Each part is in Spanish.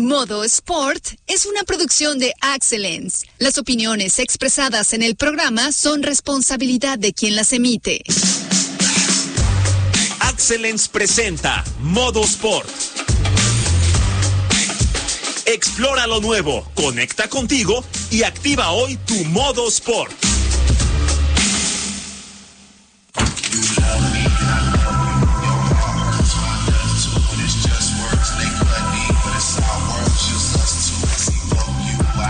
Modo Sport es una producción de Excellence. Las opiniones expresadas en el programa son responsabilidad de quien las emite. Excellence presenta Modo Sport. Explora lo nuevo, conecta contigo y activa hoy tu modo sport.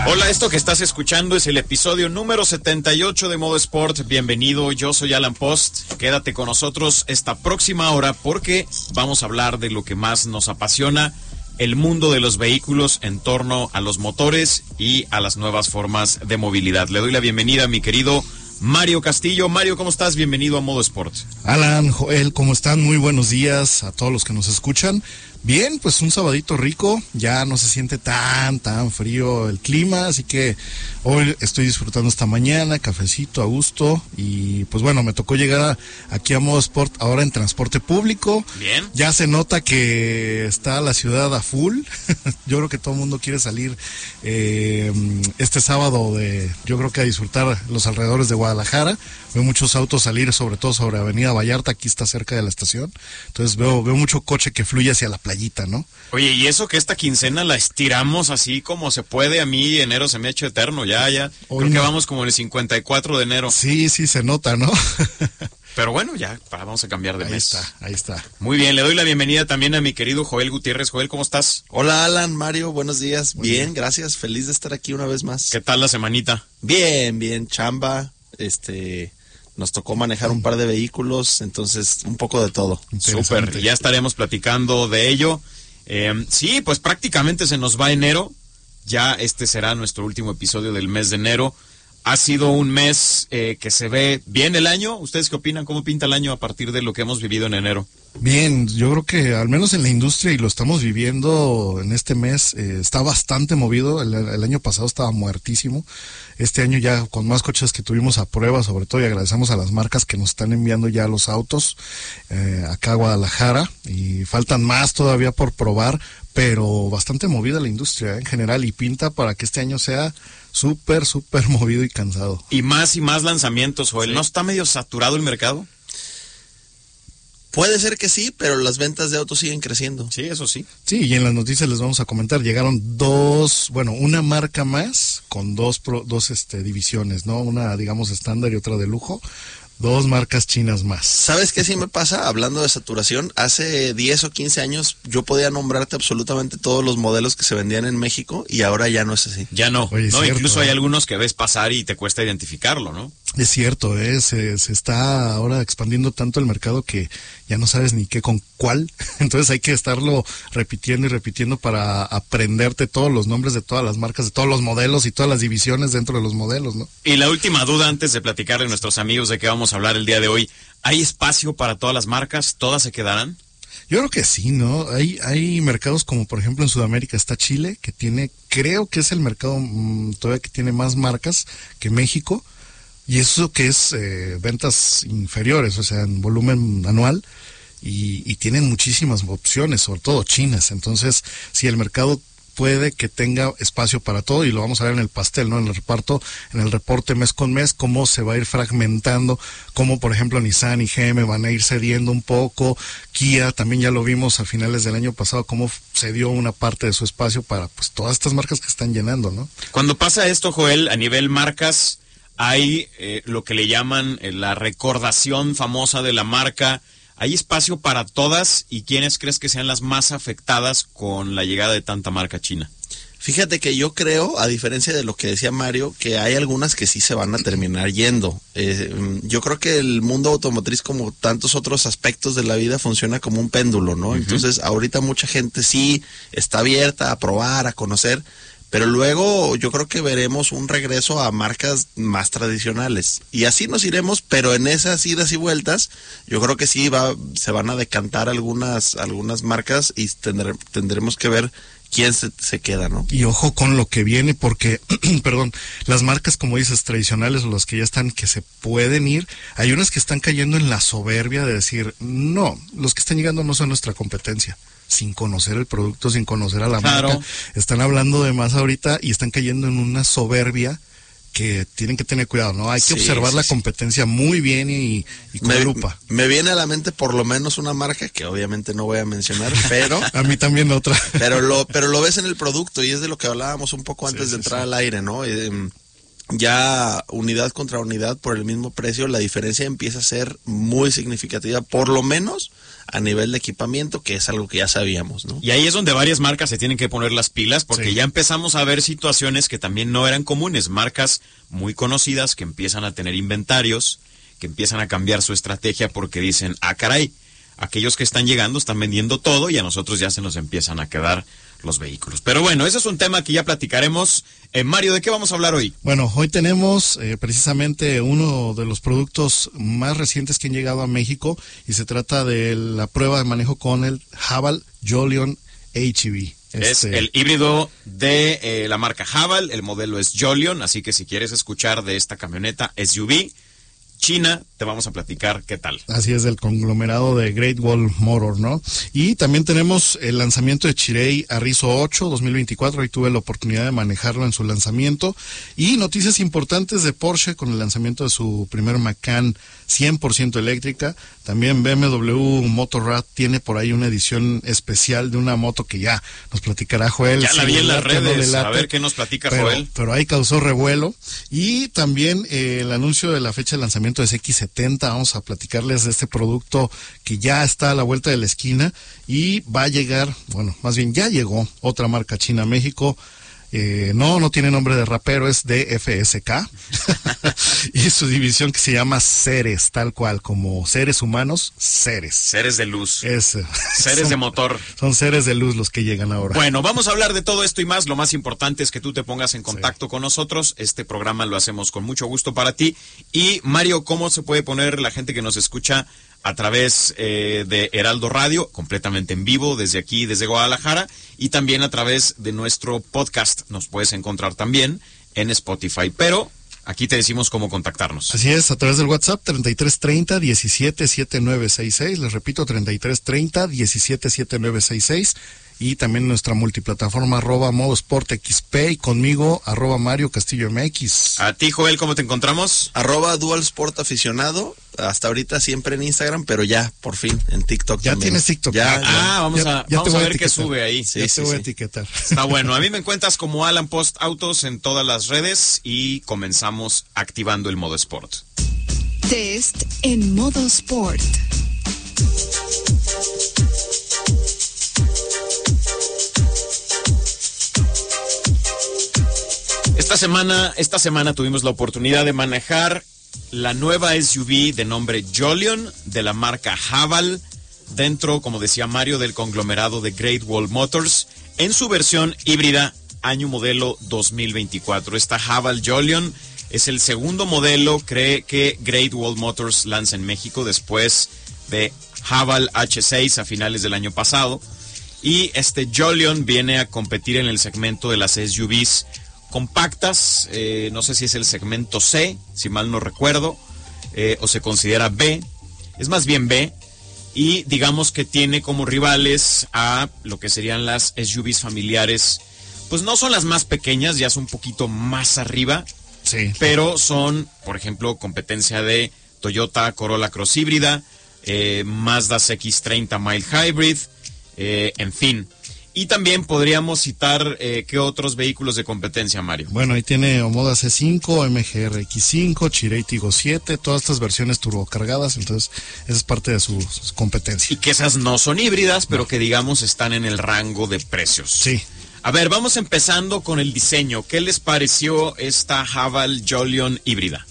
Hola, esto que estás escuchando es el episodio número 78 de Modo Sport. Bienvenido, yo soy Alan Post. Quédate con nosotros esta próxima hora porque vamos a hablar de lo que más nos apasiona, el mundo de los vehículos en torno a los motores y a las nuevas formas de movilidad. Le doy la bienvenida a mi querido Mario Castillo. Mario, ¿cómo estás? Bienvenido a Modo Sport. Alan, Joel, ¿cómo están? Muy buenos días a todos los que nos escuchan. Bien, pues un sabadito rico, ya no se siente tan, tan frío el clima, así que hoy estoy disfrutando esta mañana, cafecito a gusto y pues bueno, me tocó llegar aquí a Modo Sport ahora en transporte público. Bien. Ya se nota que está la ciudad a full, yo creo que todo el mundo quiere salir eh, este sábado de, yo creo que a disfrutar los alrededores de Guadalajara, veo muchos autos salir, sobre todo sobre Avenida Vallarta, aquí está cerca de la estación, entonces veo, veo mucho coche que fluye hacia la playita, ¿no? Oye, y eso que esta quincena la estiramos así como se puede, a mí enero se me ha hecho eterno, ya, ya. Hoy Creo que vamos como en el 54 de enero. Sí, sí, se nota, ¿no? Pero bueno, ya, para- vamos a cambiar de ahí mes. está, ahí está. Muy bien, le doy la bienvenida también a mi querido Joel Gutiérrez. Joel, ¿cómo estás? Hola Alan, Mario, buenos días. Bien, gracias, feliz de estar aquí una vez más. ¿Qué tal la semanita? Bien, bien, chamba, este, nos tocó manejar un par de vehículos, entonces un poco de todo. Súper, ya estaremos platicando de ello. Eh, sí, pues prácticamente se nos va enero. Ya este será nuestro último episodio del mes de enero. Ha sido un mes eh, que se ve bien el año. ¿Ustedes qué opinan? ¿Cómo pinta el año a partir de lo que hemos vivido en enero? Bien, yo creo que al menos en la industria y lo estamos viviendo en este mes, eh, está bastante movido. El, el año pasado estaba muertísimo. Este año ya con más coches que tuvimos a prueba, sobre todo, y agradecemos a las marcas que nos están enviando ya los autos eh, acá a Guadalajara y faltan más todavía por probar, pero bastante movida la industria eh, en general y pinta para que este año sea súper, súper movido y cansado. Y más y más lanzamientos, Joel. Sí. ¿No está medio saturado el mercado? Puede ser que sí, pero las ventas de autos siguen creciendo. Sí, eso sí. Sí, y en las noticias les vamos a comentar, llegaron dos, bueno, una marca más con dos, pro- dos este, divisiones, ¿no? Una, digamos, estándar y otra de lujo, dos marcas chinas más. ¿Sabes qué sí me pasa? Hablando de saturación, hace 10 o 15 años yo podía nombrarte absolutamente todos los modelos que se vendían en México y ahora ya no es así. Ya no. Oye, no, cierto, incluso hay ¿eh? algunos que ves pasar y te cuesta identificarlo, ¿no? Es cierto, ¿eh? se, se está ahora expandiendo tanto el mercado que ya no sabes ni qué con cuál, entonces hay que estarlo repitiendo y repitiendo para aprenderte todos los nombres de todas las marcas, de todos los modelos y todas las divisiones dentro de los modelos, ¿no? Y la última duda antes de platicarle a nuestros amigos de qué vamos hablar el día de hoy. ¿Hay espacio para todas las marcas? ¿Todas se quedarán? Yo creo que sí, ¿no? Hay, hay mercados como por ejemplo en Sudamérica está Chile, que tiene, creo que es el mercado mm, todavía que tiene más marcas que México, y eso que es eh, ventas inferiores, o sea, en volumen anual, y, y tienen muchísimas opciones, sobre todo chinas. Entonces, si el mercado puede que tenga espacio para todo y lo vamos a ver en el pastel, ¿no? En el reparto, en el reporte mes con mes, cómo se va a ir fragmentando, cómo por ejemplo Nissan y GM van a ir cediendo un poco, Kia también ya lo vimos a finales del año pasado, cómo cedió una parte de su espacio para pues todas estas marcas que están llenando, ¿no? Cuando pasa esto, Joel, a nivel marcas, hay eh, lo que le llaman eh, la recordación famosa de la marca. ¿Hay espacio para todas y quiénes crees que sean las más afectadas con la llegada de tanta marca china? Fíjate que yo creo, a diferencia de lo que decía Mario, que hay algunas que sí se van a terminar yendo. Eh, yo creo que el mundo automotriz, como tantos otros aspectos de la vida, funciona como un péndulo, ¿no? Entonces, ahorita mucha gente sí está abierta a probar, a conocer, pero luego yo creo que veremos un regreso a marcas más tradicionales. Y así nos iremos, pero en esas idas y vueltas, yo creo que sí va, se van a decantar algunas, algunas marcas y tendremos que ver quién se, se queda, ¿no? Y ojo con lo que viene, porque, perdón, las marcas, como dices, tradicionales, o las que ya están, que se pueden ir, hay unas que están cayendo en la soberbia de decir, no, los que están llegando no son nuestra competencia. Sin conocer el producto, sin conocer a la Claro. marca. Están hablando de más ahorita y están cayendo en una soberbia que tienen que tener cuidado, ¿no? Hay que Sí, observar sí, la sí. competencia muy bien y, y con Me, lupa. me viene a la mente por lo menos una marca que obviamente no voy a mencionar, pero A mí también otra. pero lo pero lo ves en el producto y es de lo que hablábamos un poco antes de entrar al aire, ¿no? Eh, ya unidad contra unidad por el mismo precio, la diferencia empieza a ser muy significativa, por lo menos a nivel de equipamiento, que es algo que ya sabíamos, ¿no? Y ahí es donde varias marcas se tienen que poner las pilas porque Sí. ya empezamos a ver situaciones que también no eran comunes. Marcas muy conocidas que empiezan a tener inventarios, que empiezan a cambiar su estrategia porque dicen, ah, caray, aquellos que están llegando están vendiendo todo y a nosotros ya se nos empiezan a quedar los vehículos. Pero bueno, ese es un tema que ya platicaremos. Eh, Mario, ¿de qué vamos a hablar hoy? Bueno, hoy tenemos eh, precisamente uno de los productos más recientes que han llegado a México y se trata de la prueba de manejo con el Haval Jolion HEV. Es Este, el híbrido de eh, la marca Haval, el modelo es Jolion, así que si quieres escuchar de esta camioneta SUV China, te vamos a platicar qué tal. Así es, del conglomerado de Great Wall Motor, ¿no? Y también tenemos el lanzamiento de Chirei Arrizo 8 2024. Ahí tuve la oportunidad de manejarlo en su lanzamiento. Y noticias importantes de Porsche con el lanzamiento de su primer Macan 100% eléctrica. También BMW Motorrad tiene por ahí una edición especial de una moto que ya nos platicará Joel. Ya la vi en las no redes, a ver qué nos platica pero, Joel. Pero ahí causó revuelo. Y también eh, el anuncio de la fecha de lanzamiento de X70. Vamos a platicarles de este producto que ya está a la vuelta de la esquina y va a llegar, bueno, más bien ya llegó otra marca china a México. Eh, no, no tiene nombre de rapero, es DFSK. y su división que se llama Ceres, tal cual, como seres humanos, Ceres. Seres de luz, Es, seres son- de motor. Son seres de luz los que llegan ahora. Bueno, vamos a hablar de todo esto y más. Lo más importante es que tú te pongas en contacto con nosotros. Este programa lo hacemos con mucho gusto para ti. Y Mario, ¿cómo se puede poner la gente que nos escucha a través eh, de Heraldo Radio, completamente en vivo desde aquí, desde Guadalajara, y también a través de nuestro podcast? Nos puedes encontrar también en Spotify. Pero aquí te decimos cómo contactarnos. Así es, a través del WhatsApp 3330 177966, les repito 3330 177966 y también nuestra multiplataforma arroba modo sport XP y conmigo arroba Mario Castillo MX. A ti, Joel, ¿cómo te encontramos? Arroba Dual Sport aficionado, hasta ahorita siempre en Instagram, pero ya, por fin, en TikTok Ya también. tienes TikTok. Ya, Ya- Ah, vamos ya- a, ya vamos a ver qué sube ahí. Sí, ya sí, te voy a etiquetar. Está bueno. A mí me encuentras como Alan Post Autos en todas las redes y comenzamos activando el modo Sport. Test en modo sport. Esta semana, esta semana tuvimos la oportunidad de manejar la nueva SUV de nombre Jolion de la marca Haval dentro, como decía Mario, del conglomerado de Great Wall Motors en su versión híbrida año modelo 2024. Esta Haval Jolion es el segundo modelo cree que Great Wall Motors lanza en México después de Haval H6 a finales del año pasado. Y este Jolion viene a competir en el segmento de las SUVs compactas. eh, no sé si es el segmento C, si mal no recuerdo, eh, o se considera B. Es más bien B. Y digamos que tiene como rivales a lo que serían las SUVs familiares. Pues no son las más pequeñas, ya es un poquito más arriba, Sí. pero son, por ejemplo, competencia de Toyota Corolla Cross híbrida, eh, Mazda CX30 Mild Hybrid, eh, en fin. Y también podríamos citar eh, qué otros vehículos de competencia, Mario. Bueno, ahí tiene Omoda C5, MGRX5, Chirei Tigo 7, todas estas versiones turbocargadas, entonces esa es parte de su, su competencia. Y que esas no son híbridas, pero que digamos están en el rango de precios. Sí. A ver, vamos empezando con el diseño. ¿Qué les pareció esta Haval Jolion híbrida?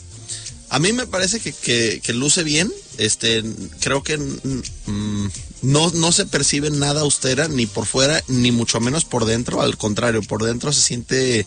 A mí me parece que, que, que luce bien. Este, creo que mm, no, no se percibe nada austera ni por fuera, ni mucho menos por dentro. Al contrario, por dentro se siente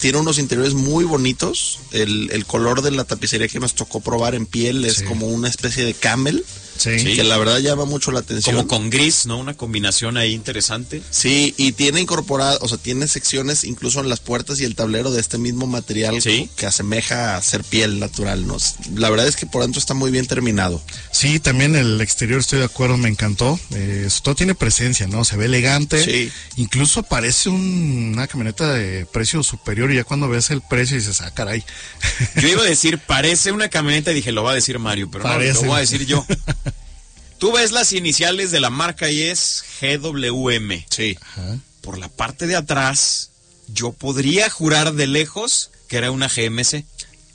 tiene unos interiores muy bonitos. El, el, color de la tapicería que nos tocó probar en piel es Sí. como una especie de camel. Sí. Que la verdad llama mucho la atención. Como con gris, ¿no? Una combinación ahí interesante. Sí, y tiene incorporado, o sea, tiene secciones incluso en las puertas y el tablero de este mismo material Sí. que asemeja a ser piel natural, ¿no? La verdad es que por dentro está muy bien terminado. Sí, también el exterior estoy de acuerdo, me encantó. Eh, todo tiene presencia, ¿no? Se ve elegante. Sí. Incluso parece un- una camioneta de precio superior y ya cuando ves el precio dices, ah, caray. Yo iba a decir, parece una camioneta y dije, lo va a decir Mario, pero no, lo voy a decir yo. Tú ves las iniciales de la marca y es GWM. Sí. Ajá. Por la parte de atrás, yo podría jurar de lejos que era una GMC.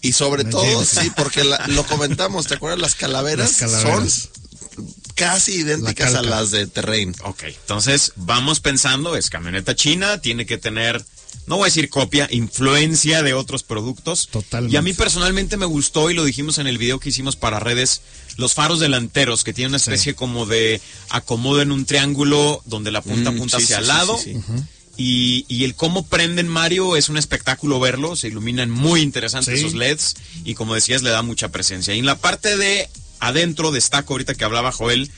Y sobre Una todo, GMC. sí, porque la- lo comentamos, ¿te acuerdas? Las calaveras, Las calaveras. son casi idénticas La a las de Terrain. Ok, entonces vamos pensando, es camioneta china, tiene que tener, no voy a decir copia, influencia de otros productos. Totalmente. Y a mí personalmente me gustó, y lo dijimos en el video que hicimos para redes, los faros delanteros, que tienen una especie como de acomodo en un triángulo donde la punta Mm, punta sí, hacia el sí, lado. Y, y el cómo prenden Mario es un espectáculo verlo, se iluminan muy interesantes esos LEDs y como decías le da mucha presencia. Y en la parte de adentro destaco ahorita que hablaba Joel,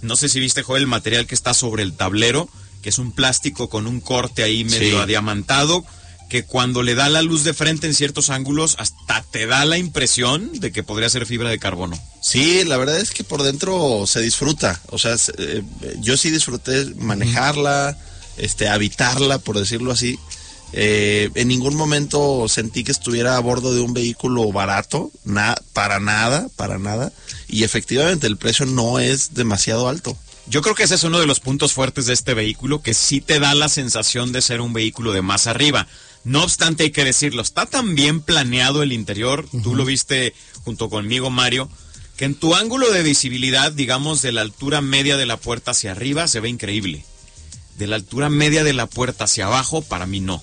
no sé si viste Joel el material que está sobre el tablero, que es un plástico con un corte ahí medio Sí. adiamantado, que cuando le da la luz de frente en ciertos ángulos hasta te da la impresión de que podría ser fibra de carbono. Sí, la verdad es que por dentro se disfruta. O sea, se- eh, yo sí disfruté manejarla, este, habitarla, por decirlo así. Eh, en ningún momento sentí que estuviera a bordo de un vehículo barato, na- para nada, para nada. Y efectivamente el precio no es demasiado alto. Yo creo que ese es uno de los puntos fuertes de este vehículo, que sí te da la sensación de ser un vehículo de más arriba. No obstante, hay que decirlo, está tan bien planeado el interior, tú lo viste junto conmigo, Mario, que en tu ángulo de visibilidad, digamos, de la altura media de la puerta hacia arriba, se ve increíble. De la altura media de la puerta hacia abajo, para mí no.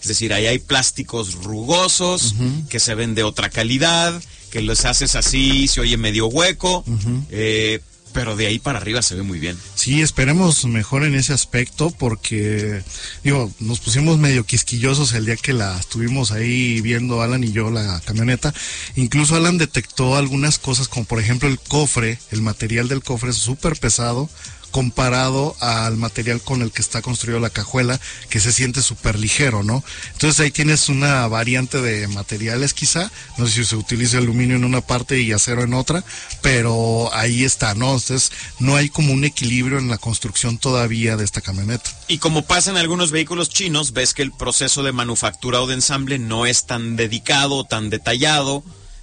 Es decir, ahí hay plásticos rugosos que se ven de otra calidad, que los haces así, se oye medio hueco, eh, pero de ahí para arriba se ve muy bien. Sí, esperemos mejor en ese aspecto porque, digo, nos pusimos medio quisquillosos el día que la estuvimos ahí viendo Alan y yo la camioneta. Incluso Alan detectó algunas cosas como por ejemplo el cofre, el material del cofre es súper pesado comparado al material con el que está construido la cajuela, que se siente súper ligero, ¿no? Entonces ahí tienes una variante de materiales quizá, no sé si se utiliza aluminio en una parte y acero en otra, pero ahí está, ¿no? Entonces no hay como un equilibrio en la construcción todavía de esta camioneta. Y como pasa en algunos vehículos chinos, ves que el proceso de manufactura o de ensamble no es tan dedicado, tan detallado.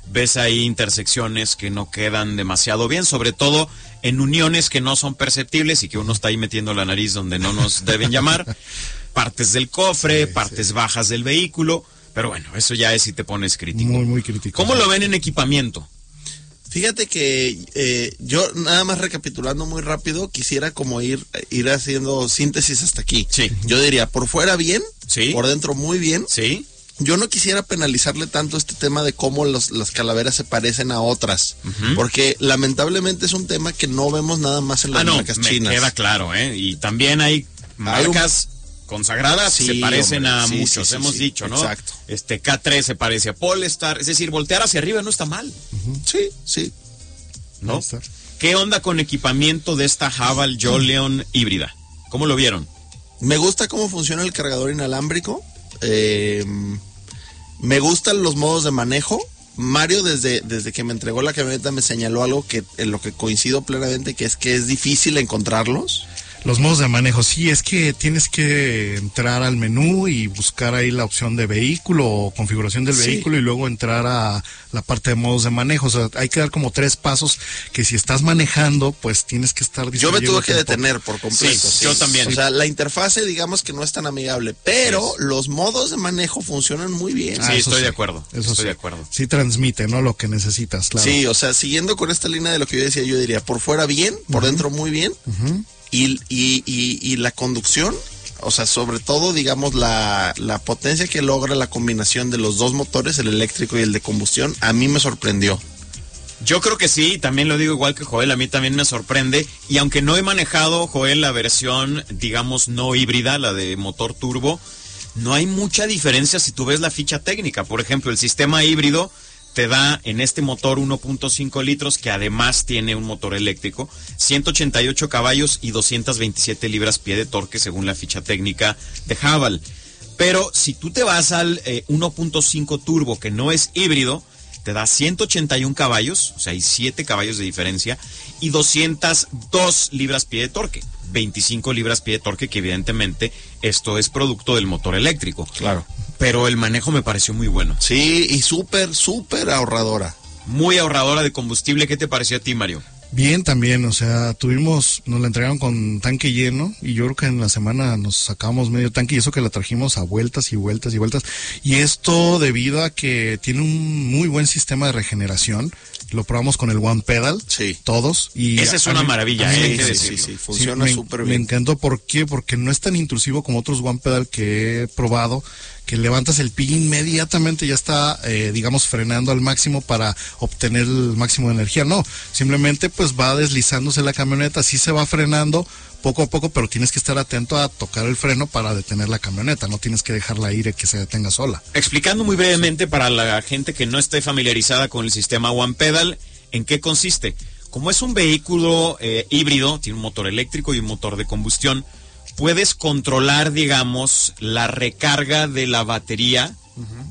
Ves ahí intersecciones que no quedan demasiado bien, sobre todo en uniones que no son perceptibles y que uno está ahí metiendo la nariz donde no nos deben llamar. Partes del cofre, partes bajas del vehículo. Pero bueno, eso ya es si te pones crítico. Muy, muy crítico. ¿Cómo lo ven en equipamiento? Fíjate que eh, yo nada más recapitulando muy rápido, quisiera como ir, ir haciendo síntesis hasta aquí. Sí. Yo diría, por fuera bien, Sí. por dentro muy bien. ¿Sí? Yo no quisiera penalizarle tanto este tema de cómo los- las calaveras se parecen a otras, porque lamentablemente es un tema que no vemos nada más en las Ah, no, marcas me chinas. queda claro, ¿eh? Y también hay Hay un- marcas consagradas que Sí, se parecen hombre, a sí, muchos, sí, hemos dicho, ¿no? exacto. Este K3 se parece a Polestar, es decir, voltear hacia arriba no está mal, Sí, sí. ¿no? ¿Qué onda con equipamiento de esta Haval Joleon híbrida? ¿Cómo lo vieron? Me gusta cómo funciona el cargador inalámbrico. Eh, me gustan los modos de manejo. Mario desde, desde que me entregó la camioneta me señaló algo que en lo que coincido plenamente, que es que es difícil encontrarlos. Los modos de manejo, sí, es que tienes que entrar al menú y buscar ahí la opción de vehículo o configuración del Sí. vehículo y luego entrar a la parte de modos de manejo. O sea, hay que dar como tres pasos que si estás manejando, pues tienes que estar Yo me tuve que detener por completo. Sí, yo también. O sea, la interfase digamos que no es tan amigable, pero los modos de manejo funcionan muy bien. Sí, Ah, estoy de acuerdo, Eso estoy sí. de acuerdo. Sí transmite, ¿no? Lo que necesitas, claro. Sí, o sea, siguiendo con esta línea de lo que yo decía, yo diría, por fuera bien, por dentro muy bien, y, y, y, y la conducción o sea, sobre todo, digamos, la, la potencia que logra la combinación de los dos motores, el eléctrico y el de combustión, a mí me sorprendió. Yo creo que sí, también lo digo igual que Joel, a mí también me sorprende. Y aunque no he manejado, Joel, la versión, digamos, no híbrida, la de motor turbo, no hay mucha diferencia si tú ves la ficha técnica. Por ejemplo, el sistema híbrido te da en este motor 1.5 litros, que además tiene un motor eléctrico, 188 caballos y 227 libras pie de torque según la ficha técnica de Haval. Pero si tú te vas al 1.5 eh, turbo, que no es híbrido, te da 181 caballos, o sea, hay 7 caballos de diferencia, y 202 libras pie de torque. 25 libras pie de torque, que evidentemente esto es producto del motor eléctrico. Claro. Pero el manejo me pareció muy bueno. Sí, y súper, súper ahorradora. Muy ahorradora de combustible. ¿Qué te pareció a ti, Mario? Bien, también, o sea, tuvimos, nos la entregaron con tanque lleno y yo creo que en la semana nos sacamos medio tanque y eso que la trajimos a vueltas y vueltas y vueltas. Y esto debido a que tiene un muy buen sistema de regeneración. Lo probamos con el One Pedal, sí. todos. Y Esa es una maravilla, ¿eh? Sí, sí, funciona súper bien. Me encantó, ¿por qué? Porque no es tan intrusivo como otros One Pedal que he probado que levantas el pin inmediatamente ya está, eh, digamos, frenando al máximo para obtener el máximo de energía. No, simplemente pues va deslizándose la camioneta, sí se va frenando poco a poco, pero tienes que estar atento a tocar el freno para detener la camioneta, no tienes que dejarla ir y que se detenga sola. Explicando muy brevemente para la gente que no esté familiarizada con el sistema One Pedal, ¿en qué consiste? Como es un vehículo eh, híbrido, tiene un motor eléctrico y un motor de combustión, puedes controlar, digamos, la recarga de la batería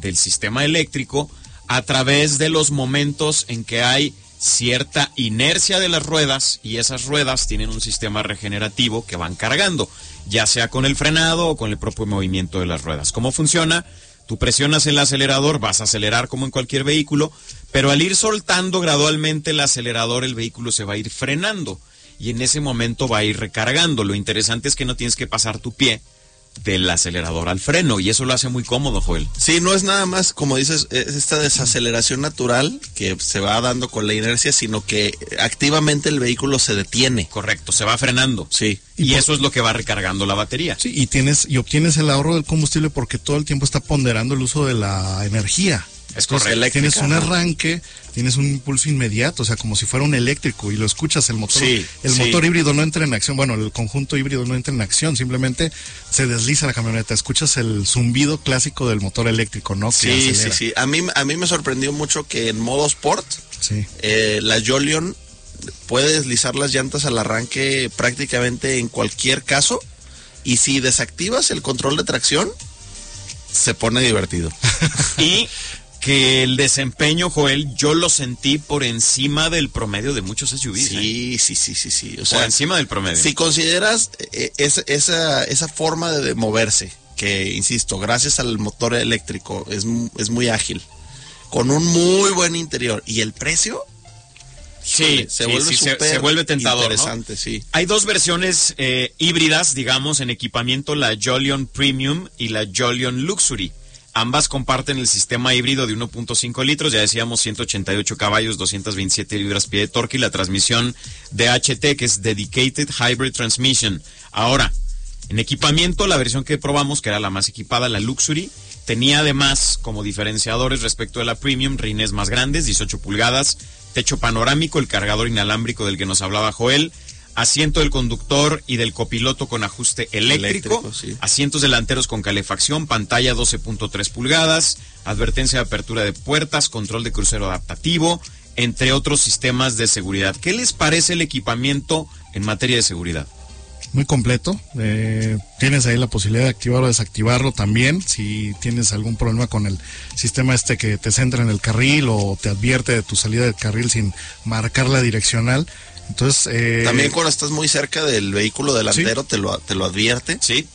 del sistema eléctrico a través de los momentos en que hay cierta inercia de las ruedas y esas ruedas tienen un sistema regenerativo que van cargando, ya sea con el frenado o con el propio movimiento de las ruedas. ¿Cómo funciona? Tú presionas el acelerador, vas a acelerar como en cualquier vehículo, pero al ir soltando gradualmente el acelerador el vehículo se va a ir frenando y en ese momento va a ir recargando. Lo interesante es que no tienes que pasar tu pie del acelerador al freno y eso lo hace muy cómodo, Joel. Sí, no es nada más, como dices, es esta desaceleración natural que se va dando con la inercia, sino que activamente el vehículo se detiene. Correcto, se va frenando. Sí. Y, eso es lo que va recargando la batería. Sí, y tienes y obtienes el ahorro del combustible porque todo el tiempo está ponderando el uso de la energía. Es correcto. Tienes un arranque, tienes un impulso inmediato, o sea, como si fuera un eléctrico y lo escuchas, el motor, el motor híbrido no entra en acción, bueno, el conjunto híbrido no entra en acción, simplemente se desliza la camioneta, escuchas el zumbido clásico del motor eléctrico, ¿no? sí, sí, sí. A mí, a mí me sorprendió mucho que en modo sport, eh, la Jolion puede deslizar las llantas al arranque prácticamente en cualquier caso. Y si desactivas el control de tracción, se pone divertido. y que el desempeño, Joel, yo lo sentí por encima del promedio de muchos SUVs. Sí, ¿eh? sí, sí, sí, sí. O sea, por encima del promedio. Si consideras eh, esa, esa, esa forma de moverse, que insisto, gracias al motor eléctrico es, es muy ágil, con un muy buen interior y el precio, Sí, se, vuelve se, vuelve tentador. Interesante, sí. Hay dos versiones eh, híbridas, digamos, en equipamiento, la Jolion Premium y la Jolion Luxury. Ambas comparten el sistema híbrido de 1.5 litros, ya decíamos 188 caballos, 227 libras pie de torque y la transmisión DHT, que es Dedicated Hybrid Transmission. Ahora, en equipamiento, la versión que probamos, que era la más equipada, la Luxury, tenía además como diferenciadores respecto de la Premium, rines más grandes, 18 pulgadas, techo panorámico, el cargador inalámbrico del que nos hablaba Joel, asiento del conductor y del copiloto con ajuste eléctrico, asientos delanteros con calefacción, pantalla 12.3 pulgadas, advertencia de apertura de puertas, control de crucero adaptativo, entre otros sistemas de seguridad. ¿Qué les parece el equipamiento en materia de seguridad? Muy completo. Eh, tienes ahí la posibilidad de activarlo o desactivarlo también. Si tienes algún problema con el sistema este que te centra en el carril o te advierte de tu salida del carril sin marcar la direccional, entonces, eh, También cuando estás muy cerca del vehículo delantero te, lo, te lo advierte. Sí.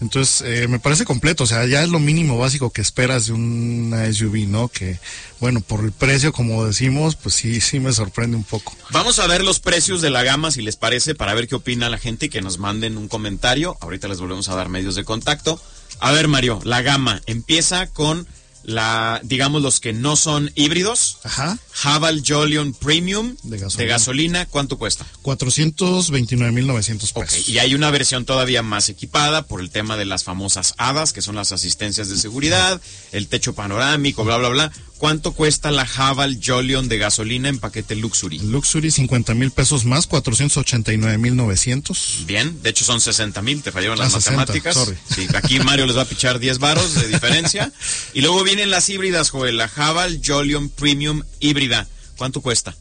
Entonces, eh, me parece completo. O sea, ya es lo mínimo básico que esperas de una SUV, ¿no? Que, bueno, por el precio, como decimos, pues sí, sí me sorprende un poco. Vamos a ver los precios de la gama, si les parece, para ver qué opina la gente y que nos manden un comentario. Ahorita les volvemos a dar medios de contacto. A ver, Mario, la gama empieza con la, digamos, los que no son híbridos. Ajá. Haval Jolion Premium De gasolina. ¿cuánto cuesta? 429.900 Ok, pesos. y hay una versión todavía más equipada por el tema de las famosas HADAS, que son las asistencias de seguridad, el techo panorámico, bla, bla, bla. ¿Cuánto cuesta la Haval Jolion de gasolina en paquete Luxury? Luxury 50 mil pesos más, 489.900. Bien, de hecho son 60 mil, te fallaron Ah, las 60, matemáticas. sorry. Sí, aquí Mario les va a pichar 10 varos de diferencia. Y luego vienen las híbridas, Joel, la Haval Jolion Premium híbrida. ¿Cuánto cuesta?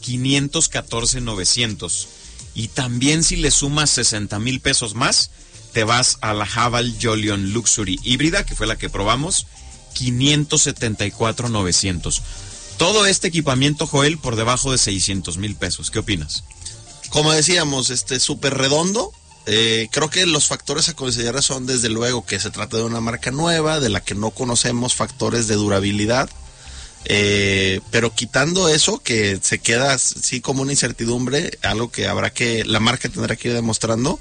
514,900. Y también si le sumas 60 mil pesos más, te vas a la Haval Jolion Luxury híbrida, que fue la que probamos, 574,900. Todo este equipamiento, Joel, por debajo de 600 mil pesos. ¿Qué opinas? Como decíamos, este súper redondo. Eh, creo que los factores a considerar son desde luego que se trata de una marca nueva, de la que no conocemos factores de durabilidad. Eh, pero quitando eso, que se queda así como una incertidumbre, algo que habrá que, la marca tendrá que ir demostrando,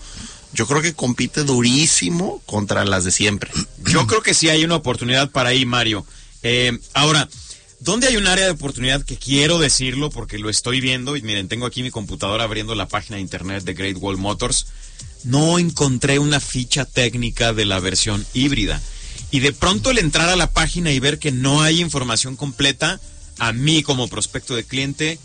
yo creo que compite durísimo contra las de siempre. Yo creo que sí hay una oportunidad para ahí, Mario. Eh, ahora, ¿dónde hay un área de oportunidad que quiero decirlo porque lo estoy viendo? Y miren, tengo aquí mi computadora abriendo la página de internet de Great Wall Motors. No encontré una ficha técnica de la versión híbrida. Y de pronto el entrar a la página y ver que no hay información completa, a mí como prospecto de cliente,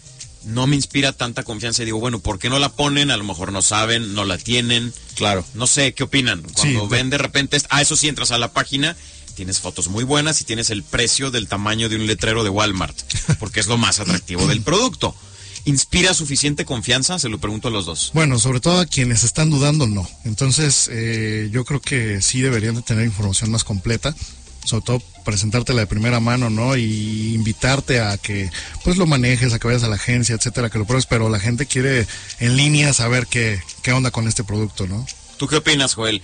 no me inspira tanta confianza. Y digo, bueno, ¿por qué no la ponen? A lo mejor no saben, no la tienen. Claro. No sé, ¿qué opinan? Cuando Sí, ven de repente, ah, eso sí, entras a la página, tienes fotos muy buenas y tienes el precio del tamaño de un letrero de Walmart, porque es lo más atractivo del producto. ¿Inspira suficiente confianza? Se lo pregunto a los dos. Bueno, sobre todo a quienes están dudando, no. Entonces, eh, yo creo que sí deberían de tener información más completa, sobre todo presentártela de primera mano, ¿no? Y invitarte a que, pues, lo manejes, a que vayas a la agencia, etcétera, que lo pruebes, pero la gente quiere en línea saber qué, qué onda con este producto, ¿no? ¿Tú qué opinas, Joel?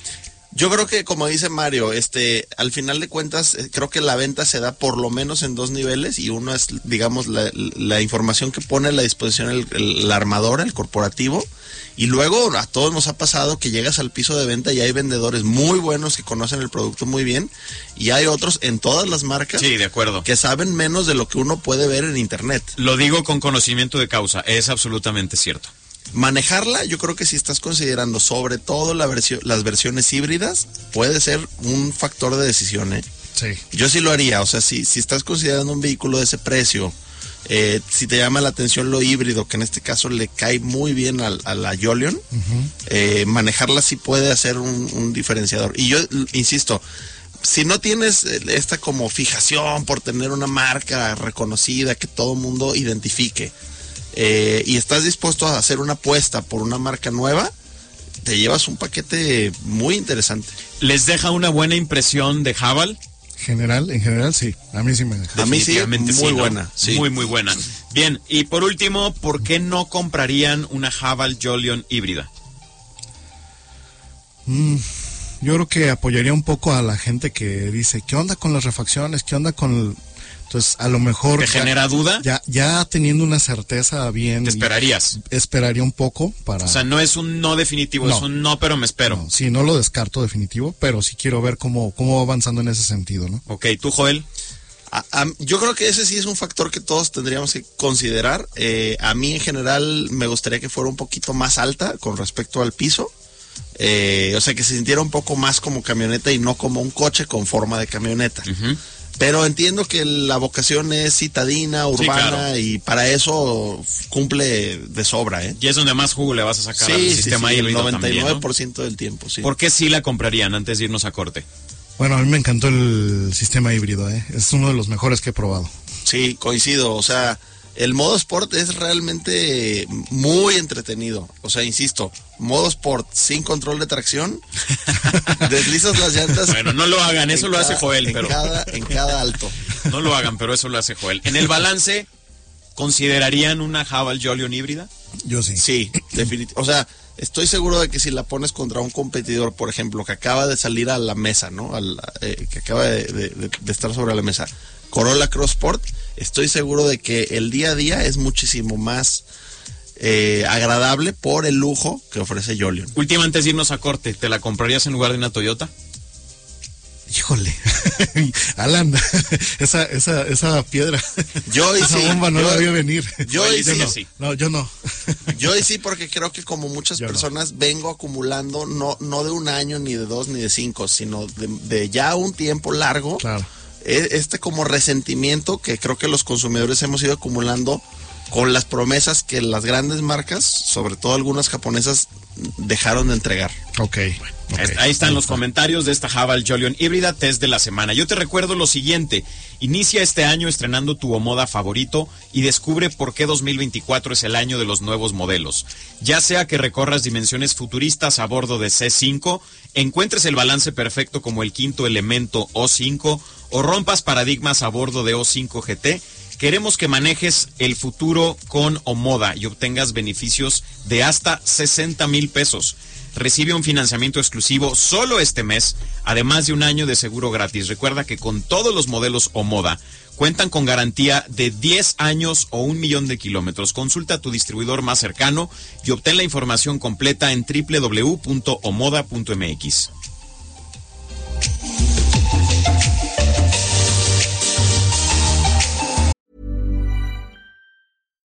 Yo creo que, como dice Mario, este, al final de cuentas, eh, creo que la venta se da por lo menos en dos niveles y uno es, digamos, la, la información que pone a la disposición el, el- la armadora, el corporativo, y luego a todos nos ha pasado que llegas al piso de venta y hay vendedores muy buenos que conocen el producto muy bien y hay otros en todas las marcas Sí, de acuerdo. que saben menos de lo que uno puede ver en internet. Lo digo con conocimiento de causa, es absolutamente cierto. Manejarla, yo creo que si estás considerando sobre todo la versión, las versiones híbridas, puede ser un factor de decisión, ¿eh? Sí. Yo sí lo haría, o sea, si, si estás considerando un vehículo de ese precio, eh, si te llama la atención lo híbrido, que en este caso le cae muy bien a, la Jolion, eh, manejarla sí puede hacer un, un diferenciador. Y yo insisto, si no tienes eh, esta como fijación por tener una marca reconocida que todo mundo identifique, eh, y estás dispuesto a hacer una apuesta por una marca nueva, te llevas un paquete muy interesante. ¿Les deja una buena impresión de Haval? General, en general, sí. A mí sí me deja. A mí sí, muy ¿no? buena, sí. Muy, muy buena. Bien, y por último, ¿por qué no comprarían una Haval Jolion híbrida? Mm, yo creo que apoyaría un poco a la gente que dice, ¿qué onda con las refacciones? ¿Qué onda con el... Entonces, a lo mejor... ¿Te ya- genera duda? Ya, ya teniendo una certeza bien... ¿Te esperarías? esperaría un poco para... O sea, no es un no definitivo, No. es un no, pero me espero. No, sí, no lo descarto definitivo, pero sí quiero ver cómo, cómo va avanzando en ese sentido, ¿no? Ok, tú, Joel. A- a- yo creo que ese sí es un factor que todos tendríamos que considerar. Eh, a mí en general me gustaría que fuera un poquito más alta con respecto al piso. Eh, o sea, que se sintiera un poco más como camioneta y no como un coche con forma de camioneta. Ujú. Pero entiendo que la vocación es citadina, urbana claro. y para eso cumple de sobra, ¿eh? Y es donde más jugo le vas a sacar al Sí, sí, sistema sí, el híbrido 99% también, ¿no? del tiempo, sí. ¿Por qué sí la comprarían antes de irnos a corte? Bueno, a mí me encantó el sistema híbrido, ¿eh? Es uno de los mejores que he probado. Sí, coincido. O sea, el modo sport es realmente muy entretenido. O sea, insisto, modo sport sin control de tracción, deslizas las llantas. Bueno, no lo hagan, eso lo hace Joel, en pero Cada, en cada alto. no lo hagan, pero eso lo hace Joel. En el balance, ¿considerarían una Haval Jolion híbrida? Yo sí. Sí, definitivamente. O sea, estoy seguro de que si la pones contra un competidor, por ejemplo, que acaba de salir a la mesa, ¿no? Eh, que acaba de, de- de- de estar sobre la mesa, Corolla Cross Sport, estoy seguro de que el día a día es muchísimo más eh, agradable por el lujo que ofrece Jolion. Última antes de irnos a corte, ¿te la comprarías en lugar de una Toyota? Híjole, Alan, esa, esa, esa piedra, yo esa sí, bomba no yo, la vio venir. Yo y sí. sí. No, yo no. Yo y sí, porque creo que como muchas Yo no. personas vengo acumulando, no, no de un año, ni de dos, ni de cinco, sino de, de ya un tiempo largo, Claro. E- este como resentimiento que creo que los consumidores hemos ido acumulando con las promesas que las grandes marcas, sobre todo algunas japonesas, dejaron de entregar. Ok. ok. Ahí están los comentarios de esta Haval Jolion híbrida test de la semana. Yo te recuerdo lo siguiente. Inicia este año estrenando tu Omoda favorito y descubre por qué 2024 es el año de los nuevos modelos. Ya sea que recorras dimensiones futuristas a bordo de C5, encuentres el balance perfecto como el quinto elemento O5 o rompas paradigmas a bordo de O5 GT, Queremos que manejes el futuro con Omoda y obtengas beneficios de hasta 60 mil pesos. Recibe un financiamiento exclusivo solo este mes, además de un año de seguro gratis. Recuerda que con todos los modelos Omoda cuentan con garantía de 10 años o un millón de kilómetros. Consulta a tu distribuidor más cercano y obtén la información completa en www.omoda.mx.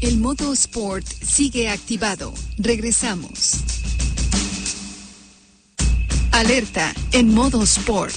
El modo Sport sigue activado. Regresamos. Alerta en modo Sport.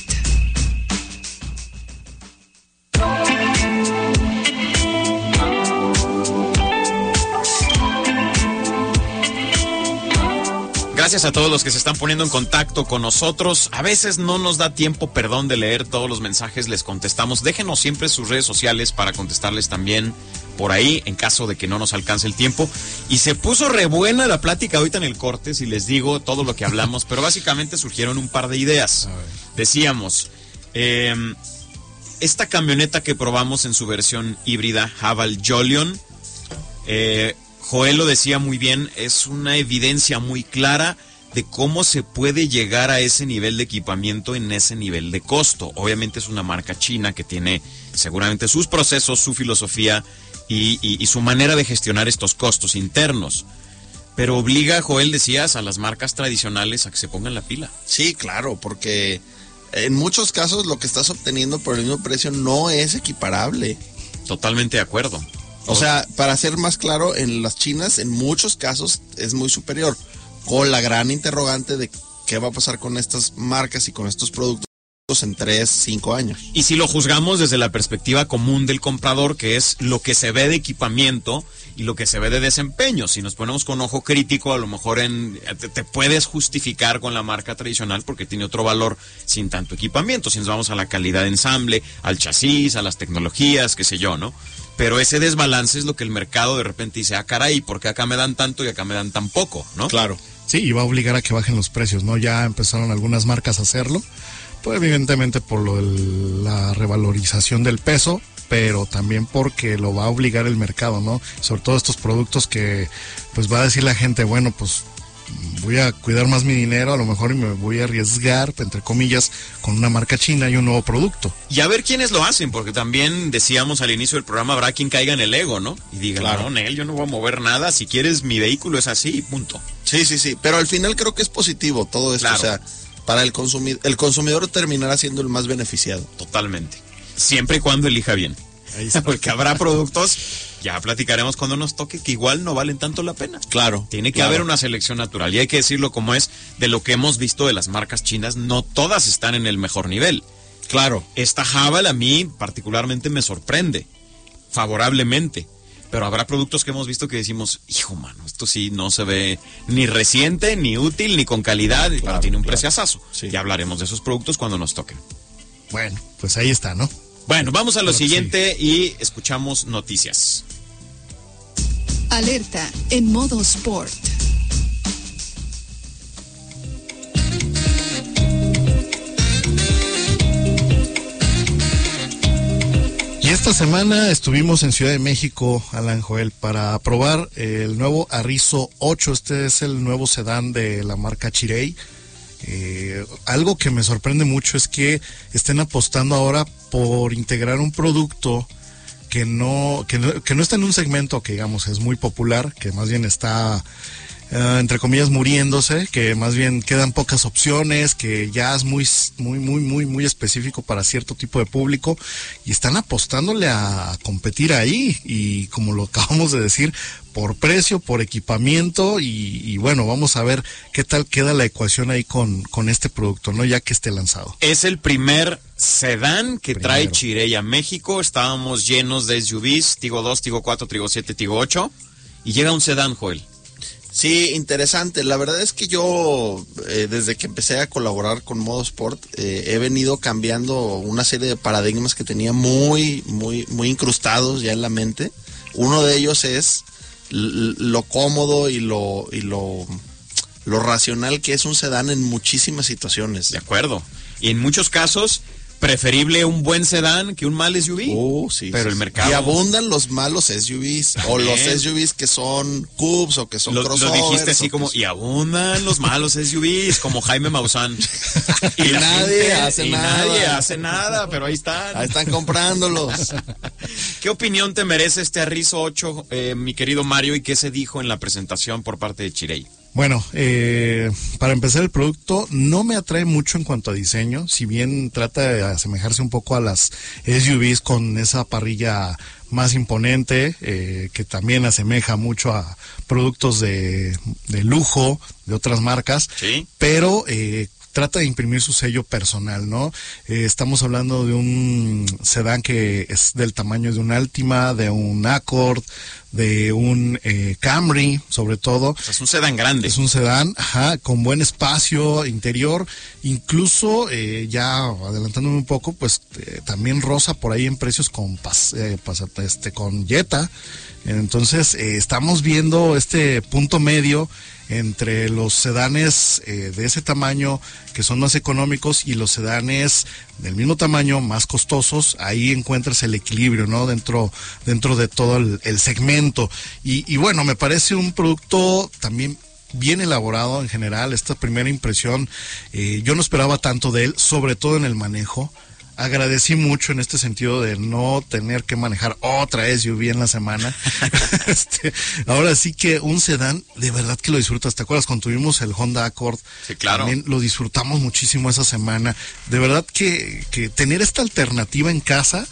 Gracias a todos los que se están poniendo en contacto con nosotros. A veces no nos da tiempo, perdón, de leer todos los mensajes, les contestamos. Déjenos siempre sus redes sociales para contestarles también por ahí en caso de que no nos alcance el tiempo. Y se puso re buena la plática ahorita en el corte, si les digo todo lo que hablamos, pero básicamente surgieron un par de ideas. Decíamos, eh, esta camioneta que probamos en su versión híbrida, Haval Jolion, eh, Joel lo decía muy bien, es una evidencia muy clara de cómo se puede llegar a ese nivel de equipamiento en ese nivel de costo. Obviamente es una marca china que tiene seguramente sus procesos, su filosofía y, y- y su manera de gestionar estos costos internos. Pero obliga, Joel, decías, a las marcas tradicionales a que se pongan la pila. Sí, claro, porque en muchos casos lo que estás obteniendo por el mismo precio no es equiparable. Totalmente de acuerdo. O sea, para ser más claro, en las chinas en muchos casos es muy superior, con la gran interrogante de qué va a pasar con estas marcas y con estos productos en 3, 5 años. Y si lo juzgamos desde la perspectiva común del comprador, que es lo que se ve de equipamiento y lo que se ve de desempeño, si nos ponemos con ojo crítico, a lo mejor en, te, te puedes justificar con la marca tradicional porque tiene otro valor sin tanto equipamiento. Si nos vamos a la calidad de ensamble, al chasis, a las tecnologías, qué sé yo, ¿no? Pero ese desbalance es lo que el mercado de repente dice, ah, caray, ¿por qué acá me dan tanto y acá me dan tan poco, ¿no? Claro. Sí, y va a obligar a que bajen los precios, ¿no? Ya empezaron algunas marcas a hacerlo, pues evidentemente por la revalorización del peso, pero también porque lo va a obligar el mercado, ¿no? Sobre todo estos productos que pues va a decir la gente, bueno, pues voy a cuidar más mi dinero, a lo mejor y me voy a arriesgar, entre comillas, con una marca china y un nuevo producto. Y a ver quiénes lo hacen, porque también decíamos al inicio del programa, habrá quien caiga en el ego, ¿no? Y diga, Claro. no, Nel, yo no voy a mover nada, si quieres mi vehículo es así, y punto. Sí, sí, sí, pero al final creo que es positivo todo esto, Claro. o sea, para el consumidor, el consumidor terminará siendo el más beneficiado. Totalmente. Siempre y cuando elija bien. Porque habrá productos Ya platicaremos cuando nos toque que igual no valen tanto la pena. Claro. Tiene que claro. haber una selección natural y hay que decirlo como es, de lo que hemos visto de las marcas chinas, no todas están en el mejor nivel. Claro. Esta Haval a mí particularmente me sorprende, favorablemente. Pero habrá productos que hemos visto que decimos, hijo mano, esto sí no se ve ni reciente, ni útil, ni con calidad, pero tiene un claro. preciazazo. Sí. Ya hablaremos de esos productos cuando nos toquen. Bueno, pues ahí está, ¿no? Bueno, vamos a lo Claro siguiente y escuchamos noticias. Alerta en modo sport. Y esta semana estuvimos en Ciudad de México, Alan Joel, para probar el nuevo Arrizo 8. Este es el nuevo sedán de la marca Chirey. Eh, algo que me sorprende mucho es que estén apostando ahora por integrar un producto que no, que no, que no está en un segmento que digamos es muy popular, que más bien está eh, entre comillas muriéndose, que más bien quedan pocas opciones, que ya es muy muy muy muy muy específico para cierto tipo de público y están apostándole a competir ahí y como lo acabamos de decir por precio, por equipamiento y, y bueno, vamos a ver qué tal queda la ecuación ahí con, con este producto, ¿no? Ya que esté lanzado. Es el primer sedán que Primero. trae Chirey a México. Estábamos llenos de SUVs, Tigo 2, Tigo 4, Tigo 7, Tigo 8. Y llega un sedán, Joel. Sí, interesante. La verdad es que yo, eh, desde que empecé a colaborar con Modo Sport, eh, he venido cambiando una serie de paradigmas que tenía muy, muy, muy incrustados ya en la mente. Uno de ellos es lo cómodo y lo, y lo, lo racional que es un sedán en muchísimas situaciones. De acuerdo. Y en muchos casos, preferible un buen sedán que un mal SUV. Uh, sí, Pero sí, el mercado. Y abundan los malos SUVs. o los. SUVs que son cubs o que son Lo, lo crossovers. dijiste así como, y abundan los malos SUVs, como Jaime Maussan. Y la nadie hace y nada. nadie hace nada, pero ahí están. Ahí están comprándolos. ¿Qué opinión te merece este Arrizo 8, eh, mi querido Mario, y qué se dijo en la presentación por parte de Chirey? Bueno, eh, para empezar el producto no me atrae mucho en cuanto a diseño, si bien trata de asemejarse un poco a las SUVs con esa parrilla más imponente, eh, que también asemeja mucho a productos de, de lujo de otras marcas, Sí. pero eh, trata de imprimir su sello personal, ¿no? Eh, estamos hablando de un sedán que es del tamaño de un Altima, de un Accord, de un eh, Camry, sobre todo. O sea, es un sedán grande. Es un sedán, ajá, con buen espacio interior, incluso eh, ya adelantándome un poco, pues eh, también rosa por ahí en precios con pas, pas- este con Jetta. Entonces estamos viendo este punto medio entre los sedanes eh, de ese tamaño que son más económicos y los sedanes del mismo tamaño más costosos ahí encuentras el equilibrio no dentro dentro de todo el, segmento. Y, y bueno me parece un producto también bien elaborado en general esta primera impresión eh, yo no esperaba tanto de él sobre todo en el manejo agradecí mucho en este sentido de no tener que manejar otra SUV en la semana. este, ahora sí que un sedán, de verdad que lo disfrutas. ¿Te acuerdas cuando tuvimos el Honda Accord? Sí, claro. También lo disfrutamos muchísimo esa semana. De verdad que, que tener esta alternativa en casa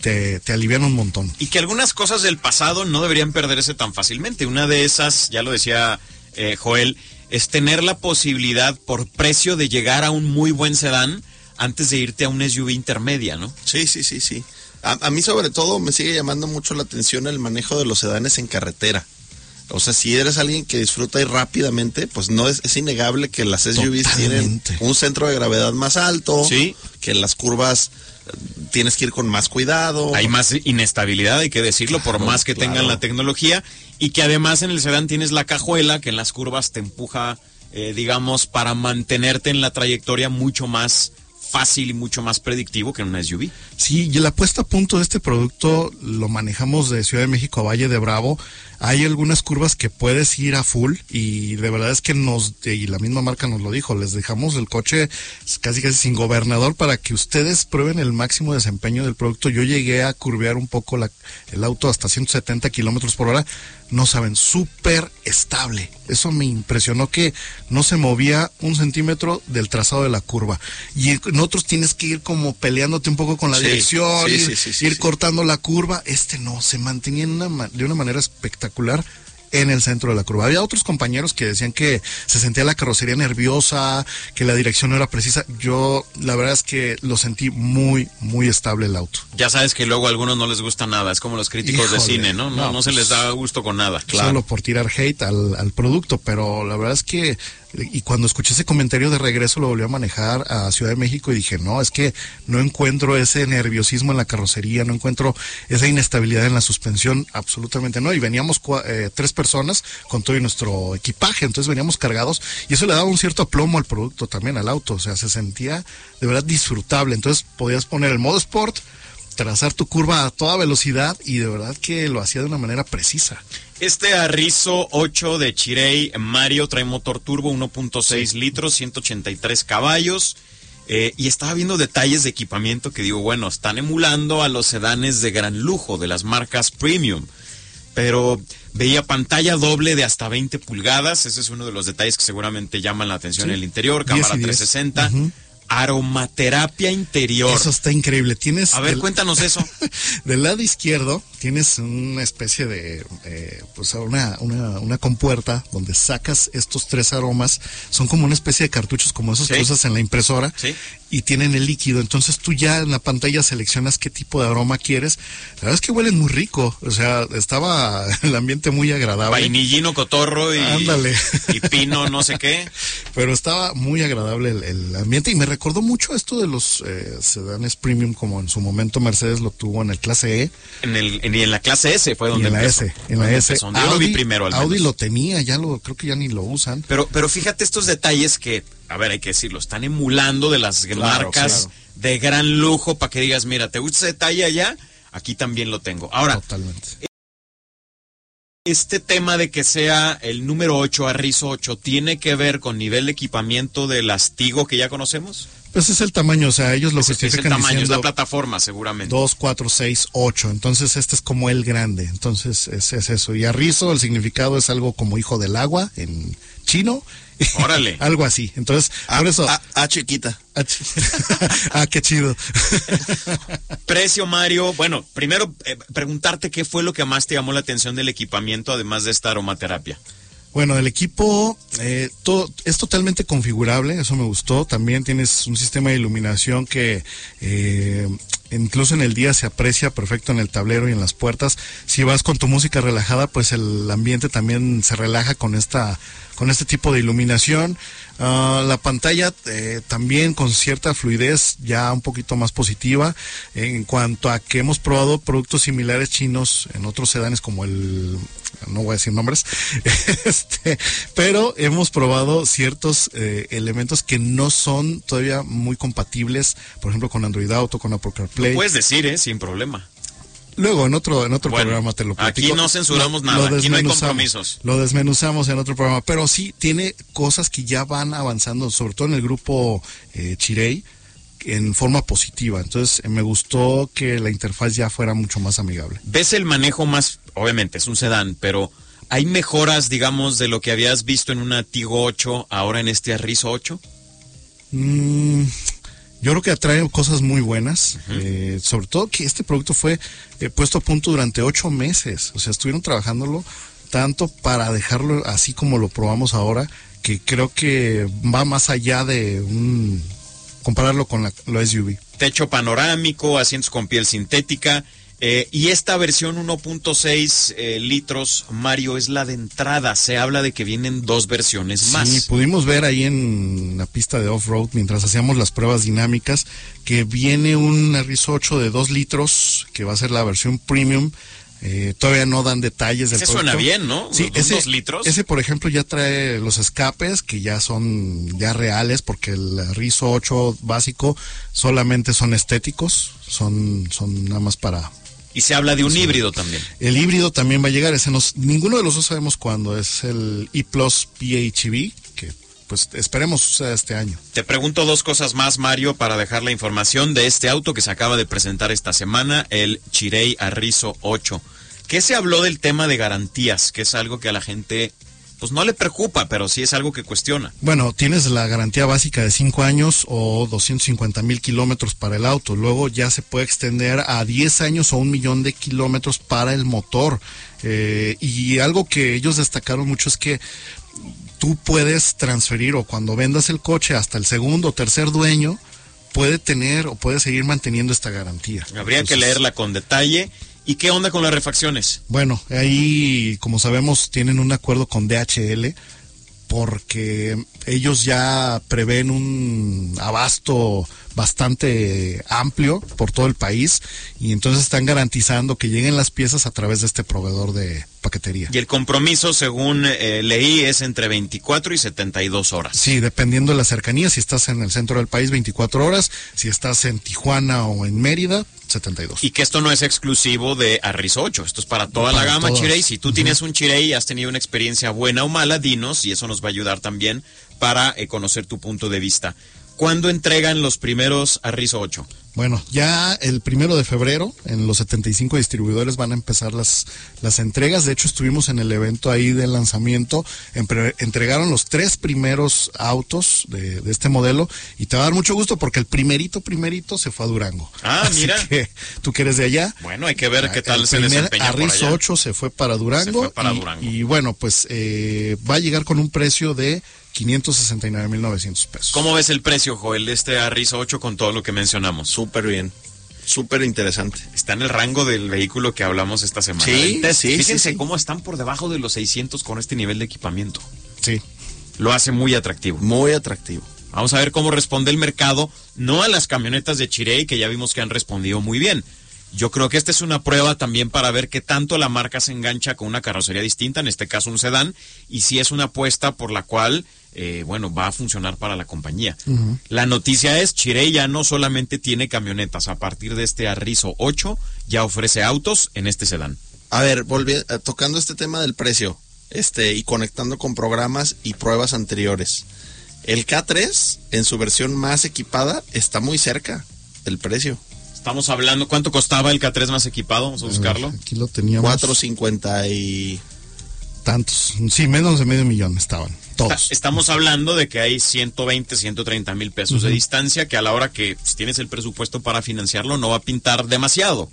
te, te alivian un montón. Y que algunas cosas del pasado no deberían perderse tan fácilmente. Una de esas, ya lo decía eh, Joel, es tener la posibilidad por precio de llegar a un muy buen sedán antes de irte a un SUV intermedia, ¿no? Sí, sí, sí, sí. A, a mí sobre todo me sigue llamando mucho la atención el manejo de los sedanes en carretera. O sea, si eres alguien que disfruta ir rápidamente, pues no es, es innegable que las SUVs tienen un centro de gravedad más alto, Sí. que en las curvas eh, tienes que ir con más cuidado. Hay más inestabilidad, hay que decirlo, por más que claro. tengan la tecnología. Y que además en el sedán tienes la cajuela que en las curvas te empuja, eh, digamos, para mantenerte en la trayectoria mucho más fácil y mucho más predictivo que en una SUV. Sí, y la puesta a punto de este producto lo manejamos de Ciudad de México a Valle de Bravo. Hay algunas curvas que puedes ir a full y de verdad es que nos, y la misma marca nos lo dijo, les dejamos el coche casi casi sin gobernador para que ustedes prueben el máximo desempeño del producto. Yo llegué a curvear un poco la, el auto hasta 170 kilómetros por hora no saben, súper estable. Eso me impresionó que no se movía un centímetro del trazado de la curva. Y en otros tienes que ir como peleándote un poco con la dirección, ir, cortando la curva. Este no, se mantenía de una manera espectacular en el centro de la curva. Había otros compañeros que decían que se sentía la carrocería nerviosa, que la dirección no era precisa. Yo la verdad es que lo sentí muy, muy estable el auto. Ya sabes que luego a algunos no les gusta nada, es como los críticos de cine, ¿no? No, no, se les da gusto con nada. Claro. Solo por tirar hate al, al producto, pero la verdad es que y cuando escuché ese comentario de regreso lo volví a manejar a Ciudad de México y dije, no, es que no encuentro ese nerviosismo en la carrocería, no encuentro esa inestabilidad en la suspensión, absolutamente no. Y veníamos eh, tres personas con todo nuestro equipaje, entonces veníamos cargados y eso le daba un cierto aplomo al producto también, al auto, o sea, se sentía de verdad disfrutable. Entonces podías poner el modo sport, trazar tu curva a toda velocidad y de verdad que lo hacía de una manera precisa. Este Arrizo 8 de Chirey Mario trae motor turbo 1.6 litros, 183 caballos. Eh, y estaba viendo detalles de equipamiento que digo, bueno, están emulando a los sedanes de gran lujo de las marcas premium. Pero veía pantalla doble de hasta 20 pulgadas, ese es uno de los detalles que seguramente llaman la atención en el interior, cámara 360 aromaterapia interior. Eso está increíble. Tienes. A ver, cuéntanos eso. del lado izquierdo tienes una especie de, eh, pues una, una, una, compuerta donde sacas estos tres aromas. Son como una especie de cartuchos como esos que usas en la impresora. ¿Sí? Y tienen el líquido. Entonces tú ya en la pantalla seleccionas qué tipo de aroma quieres. La verdad es que huelen muy rico. O sea, estaba el ambiente muy agradable. Vainillino, cotorro y, Ándale. y pino, no sé qué. Pero estaba muy agradable el, ambiente y me recordó mucho esto de los eh, sedanes premium como en su momento Mercedes lo tuvo en el clase E. En el y en la clase S fue donde en la S, en la S. Yo lo vi primero al Audi lo tenía, ya lo creo que ya ni lo usan. Pero pero fíjate estos detalles que, a ver, hay que decirlo, están emulando de las marcas de gran lujo para que digas, mira, ¿te gusta ese detalle allá? Aquí también lo tengo. Ahora, Totalmente. Este tema de que sea el número 8 a RISO 8 tiene que ver con nivel de equipamiento del Astigo que ya conocemos? Pues es el tamaño, o sea, ellos lo justifican es el tamaño, es la plataforma, seguramente. 2, 4, 6, 8. Entonces, este es como el grande. Entonces, es, es eso. Y arrizo, el significado es algo como hijo del agua en chino. Órale. algo así. Entonces, a, por eso. A, chiquita. ah, qué chido. Precio, Mario. Bueno, primero, eh, preguntarte qué fue lo que más te llamó la atención del equipamiento, además de esta aromaterapia. Bueno, el equipo eh, todo, es totalmente configurable, eso me gustó. También tienes un sistema de iluminación que eh, incluso en el día se aprecia perfecto en el tablero y en las puertas. Si vas con tu música relajada, pues el ambiente también se relaja con esta con este tipo de iluminación. Ah, la pantalla eh, también con cierta fluidez ya un poquito más positiva en cuanto a que hemos probado productos similares chinos en otros sedanes como el no voy a decir nombres, este, pero hemos probado ciertos eh, elementos que no son todavía muy compatibles, por ejemplo con Android Auto, con Apple CarPlay. Lo puedes decir, ¿eh? sin problema. Luego en otro en otro programa te lo platico. Aquí no censuramos nada, aquí no hay compromisos. Lo desmenuzamos en otro programa, pero sí tiene cosas que ya van avanzando, sobre todo en el grupo eh, Chirei, en forma positiva. Entonces me gustó que la interfaz ya fuera mucho más amigable. ¿Ves el manejo más, obviamente es un sedán, pero hay mejoras, digamos, de lo que habías visto en una Tigo 8 ahora en este Arrizo 8? Mm, yo creo que atrae cosas muy buenas, eh, sobre todo que este producto fue eh, puesto a punto durante ocho meses, o sea, estuvieron trabajándolo tanto para dejarlo así como lo probamos ahora, que creo que va más allá de un compararlo con la, lo SUV. Techo panorámico, asientos con piel sintética. Eh, y esta versión 1.6 eh, litros, Mario, es la de entrada. Se habla de que vienen dos versiones más. Sí, pudimos ver ahí en la pista de off-road, mientras hacíamos las pruebas dinámicas, que viene un Rizzo 8 de 2 litros, que va a ser la versión premium, eh, todavía no dan detalles del Ese suena bien, ¿no? Sí, ese, dos litros. Ese, por ejemplo, ya trae los escapes que ya son ya reales porque el Rizo 8 básico solamente son estéticos, son, son nada más para Y se habla de un híbrido también. El híbrido también va a llegar. Ese nos, ninguno de los dos sabemos cuándo. Es el E Plus PHEV, que pues esperemos suceda este año. Te pregunto dos cosas más, Mario, para dejar la información de este auto que se acaba de presentar esta semana, el Chirey Arrizo 8. ¿Qué se habló del tema de garantías? Que es algo que a la gente pues no le preocupa, pero sí es algo que cuestiona. Bueno, tienes la garantía básica de 5 años o 250 mil kilómetros para el auto. Luego ya se puede extender a 10 años o un millón de kilómetros para el motor. Eh, y algo que ellos destacaron mucho es que tú puedes transferir o cuando vendas el coche hasta el segundo o tercer dueño puede tener o puede seguir manteniendo esta garantía. Habría Entonces, que leerla con detalle. ¿Y qué onda con las refacciones? Bueno, ahí, como sabemos, tienen un acuerdo con DHL porque ellos ya prevén un abasto bastante amplio por todo el país y entonces están garantizando que lleguen las piezas a través de este proveedor de paquetería. Y el compromiso, según eh, leí, es entre 24 y 72 horas. Sí, dependiendo de la cercanía, si estás en el centro del país 24 horas, si estás en Tijuana o en Mérida 72. Y que esto no es exclusivo de Arris 8, esto es para toda para la gama todas. Chirey. Si tú uh -huh. tienes un Chirey y has tenido una experiencia buena o mala, dinos y eso nos va a ayudar también para eh, conocer tu punto de vista. ¿Cuándo entregan los primeros Arrizo 8? Bueno, ya el primero de febrero en los 75 distribuidores van a empezar las, las entregas. De hecho, estuvimos en el evento ahí del lanzamiento. Entre, entregaron los tres primeros autos de, de, este modelo y te va a dar mucho gusto porque el primerito, primerito se fue a Durango. Ah, Así mira. Que, tú que eres de allá. Bueno, hay que ver qué tal el se primer desempeña por Arrizo allá. 8 se fue para Durango. Se fue para y, Durango. y bueno, pues eh, va a llegar con un precio de 569.900 pesos. ¿Cómo ves el precio, Joel, de este Arrizo 8 con todo lo que mencionamos? Súper bien. Súper interesante. Está en el rango del vehículo que hablamos esta semana. Sí, Entonces, sí, Fíjense sí, sí. cómo están por debajo de los 600 con este nivel de equipamiento. Sí. Lo hace muy atractivo. Muy atractivo. Vamos a ver cómo responde el mercado, no a las camionetas de Chirey, que ya vimos que han respondido muy bien. Yo creo que esta es una prueba también para ver qué tanto la marca se engancha con una carrocería distinta, en este caso un sedán, y si es una apuesta por la cual, eh, bueno, va a funcionar para la compañía. Uh -huh. La noticia es, Chirey ya no solamente tiene camionetas, a partir de este Arrizo 8 ya ofrece autos en este sedán. A ver, volviendo, tocando este tema del precio, este, y conectando con programas y pruebas anteriores. El K3, en su versión más equipada, está muy cerca del precio. Estamos hablando, ¿cuánto costaba el K3 más equipado? Vamos a buscarlo. Ver, aquí lo teníamos. 450 y tantos, sí, menos de medio millón estaban, todos. Estamos hablando de que hay 120, 130 mil pesos uh -huh. de distancia que a la hora que si tienes el presupuesto para financiarlo no va a pintar demasiado.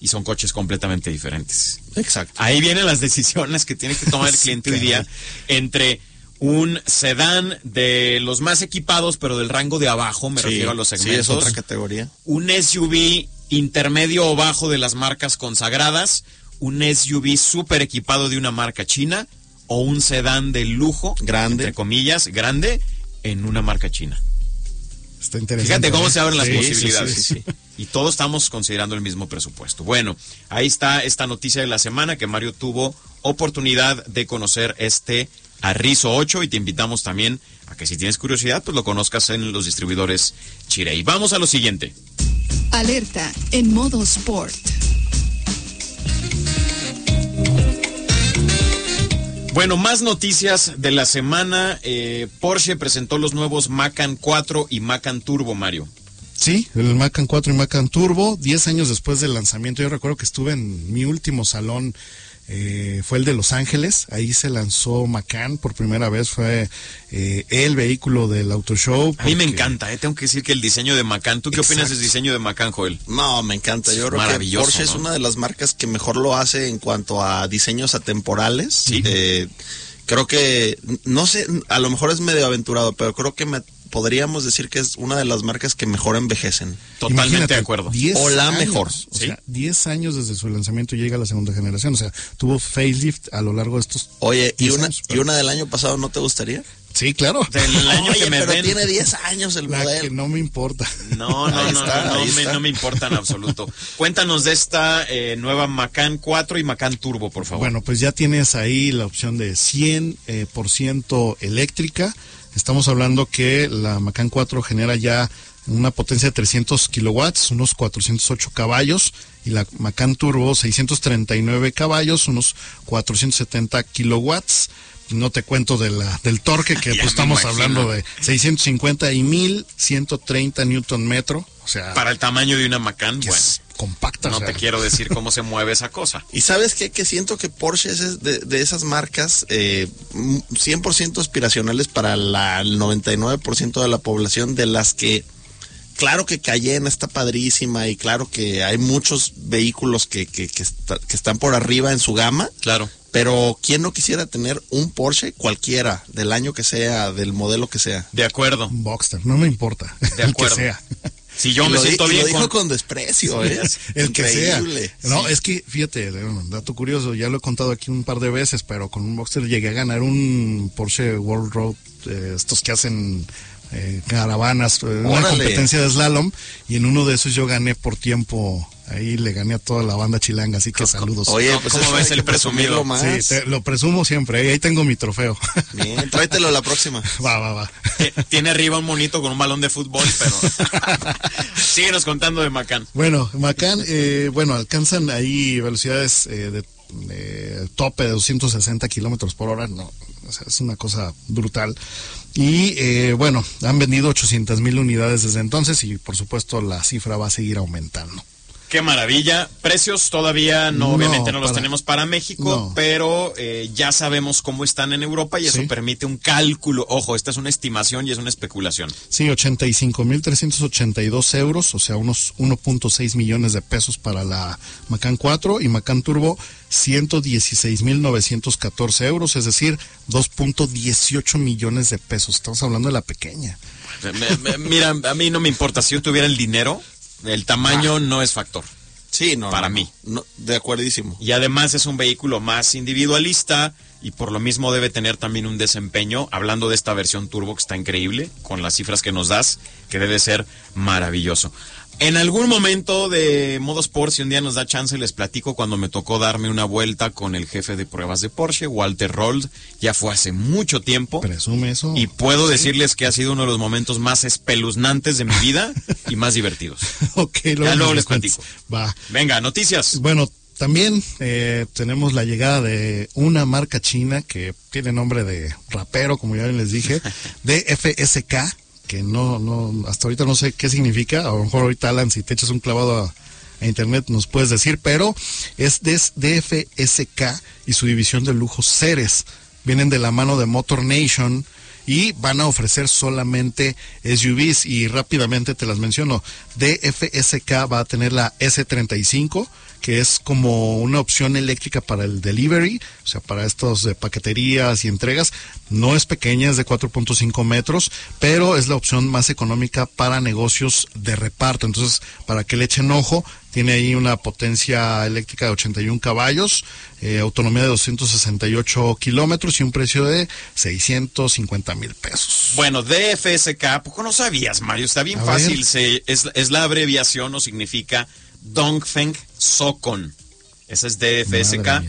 Y son coches completamente diferentes. Exacto. Ahí vienen las decisiones que tiene que tomar el cliente hoy día entre un sedán de los más equipados, pero del rango de abajo, me sí, refiero a los segmentos. Sí, es otra categoría. Un SUV intermedio o bajo de las marcas consagradas, un SUV súper equipado de una marca china o un sedán de lujo, grande, entre comillas, grande, en una marca china. Está interesante. Fíjate cómo se abren las sí, posibilidades. Sí, sí, y todos estamos considerando el mismo presupuesto. Bueno, ahí está esta noticia de la semana que Mario tuvo oportunidad de conocer este Arrizo 8 y te invitamos también a que si tienes curiosidad, pues lo conozcas en los distribuidores Chirey. Vamos a lo siguiente. Alerta en modo sport. Bueno, más noticias de la semana. Eh, Porsche presentó los nuevos Macan 4 y Macan Turbo, Mario. Sí, el Macan 4 y Macan Turbo, 10 años después del lanzamiento. Yo recuerdo que estuve en mi último salón eh, fue el de Los Ángeles, ahí se lanzó Macan por primera vez, fue eh, el vehículo del Auto Show. A mí me encanta, eh, tengo que decir que el diseño de Macan, ¿tú qué Exacto. opinas del diseño de Macan, Joel? No, me encanta, yo creo que Porsche ¿no? es una de las marcas que mejor lo hace en cuanto a diseños atemporales. Sí. Eh, creo que, no sé, a lo mejor es medio aventurado, pero creo que me podríamos decir que es una de las marcas que mejor envejecen. Totalmente Imagínate, de acuerdo. O la años, mejor. O ¿sí? sea, 10 años desde su lanzamiento llega a la segunda generación. O sea, tuvo facelift a lo largo de estos. Oye, ¿y una, años, ¿y una del año pasado no te gustaría? Sí, claro. Del año Oye, que me pero ven. tiene 10 años el La que modelo. no me importa. No, no, Ahí no, está, no, no ahí me, está. no me importa en absoluto. Cuéntanos de esta eh, nueva Macan 4 y Macan Turbo, por favor. Bueno, pues ya tienes ahí la opción de 100% eh, por ciento eléctrica. Estamos hablando que la Macan 4 genera ya una potencia de 300 kilowatts, unos 408 caballos, y la Macan Turbo 639 caballos, unos 470 kilowatts. No te cuento de la, del torque, que pues estamos hablando de 650 y 1130 newton metro. O sea, Para el tamaño de una Macan, bueno, es compacta. no o sea, te quiero decir cómo se mueve esa cosa. Y sabes qué? Que siento que Porsche es de, de esas marcas eh, mm, 100% aspiracionales para la, el 99% de la población de las que, claro que Cayenne está padrísima y claro que hay muchos vehículos que, que, que, está- que están por arriba en su gama, Claro. pero ¿quién no quisiera tener un Porsche cualquiera, del año que sea, del modelo que sea? De acuerdo. Un Boxster, no me importa. De el que acuerdo. sea. Si yo Y me di- siento y lo bien dijo con... con, desprecio, ¿eh? el que sea. No, es que fíjate, un dato curioso, ya lo he contado aquí un par de veces, pero con un Boxster llegué a ganar un Porsche World Road, eh, estos que hacen eh, caravanas, eh, una Órale. competencia de slalom, y en uno de esos yo gané por tiempo, ahí le gané a toda la banda chilanga, así que saludos. Oye, ¿Cómo- pues cómo ves el presumido? más. Sí, te- lo presumo siempre, ahí, ahí tengo mi trofeo. Bien, tráetelo la próxima. va, va, va. Tiene arriba un monito con un balón de fútbol, pero... Síguenos contando de Macan. Bueno, Macan, eh, bueno, alcanzan ahí velocidades eh, de, de tope de 260 kilómetros por hora, no, o sea, es una cosa brutal. Y eh, bueno, han vendido 800 mil unidades desde entonces y por supuesto la cifra va a seguir aumentando. Qué maravilla. Precios todavía no, No, obviamente no los tenemos para México, No. pero eh, ya sabemos cómo están en Europa y eso Sí. permite un cálculo. Ojo, esta es una estimación y es una especulación. Sí, 85 mil 382 euros, o sea, unos 1.6 millones de pesos para la Macan 4 y Macan Turbo 116 mil 914 euros, es decir, 2.18 millones de pesos. Estamos hablando de la pequeña. Mira, a mí no me importa. Si yo tuviera el dinero, el tamaño no es factor. Sí, no. Para no, mí. no, de acuerdísimo. Y además es un vehículo más individualista y por lo mismo debe tener también un desempeño, hablando de esta versión turbo que está increíble, con las cifras que nos das, que debe ser maravilloso. En algún momento de Modo Sport, si un día nos da chance, les platico cuando me tocó darme una vuelta con el jefe de pruebas de Porsche, Walter Rold, ya fue hace mucho tiempo. Presume eso. Y puedo decirles que ha sido uno de los momentos más espeluznantes de mi vida y más divertidos. ok, Ya luego les platico. Va. Venga, noticias. Bueno, también eh, tenemos la llegada de una marca china que tiene nombre de rapero, como ya les dije, de FSK, no, hasta ahorita no sé qué significa. A lo mejor ahorita, Alan, si te echas un clavado a, internet nos puedes decir, pero es de, de FSK y su división de lujo Ceres. Vienen de la mano de Motor Nation y van a ofrecer solamente SUVs y rápidamente te las menciono. DFSK va a tener la S35 que es como una opción eléctrica para el delivery, o sea, para estos de paqueterías y entregas. No es pequeña, es de 4.5 metros, pero es la opción más económica para negocios de reparto. Entonces, para que le echen ojo, tiene ahí una potencia eléctrica de 81 caballos, eh, autonomía de 268 kilómetros y un precio de 650 mil pesos. Bueno, DFSK, poco no sabías, Mario, está bien A fácil. Se, es, es la abreviación o significa Dongfeng Sokon. Esa es DFSK.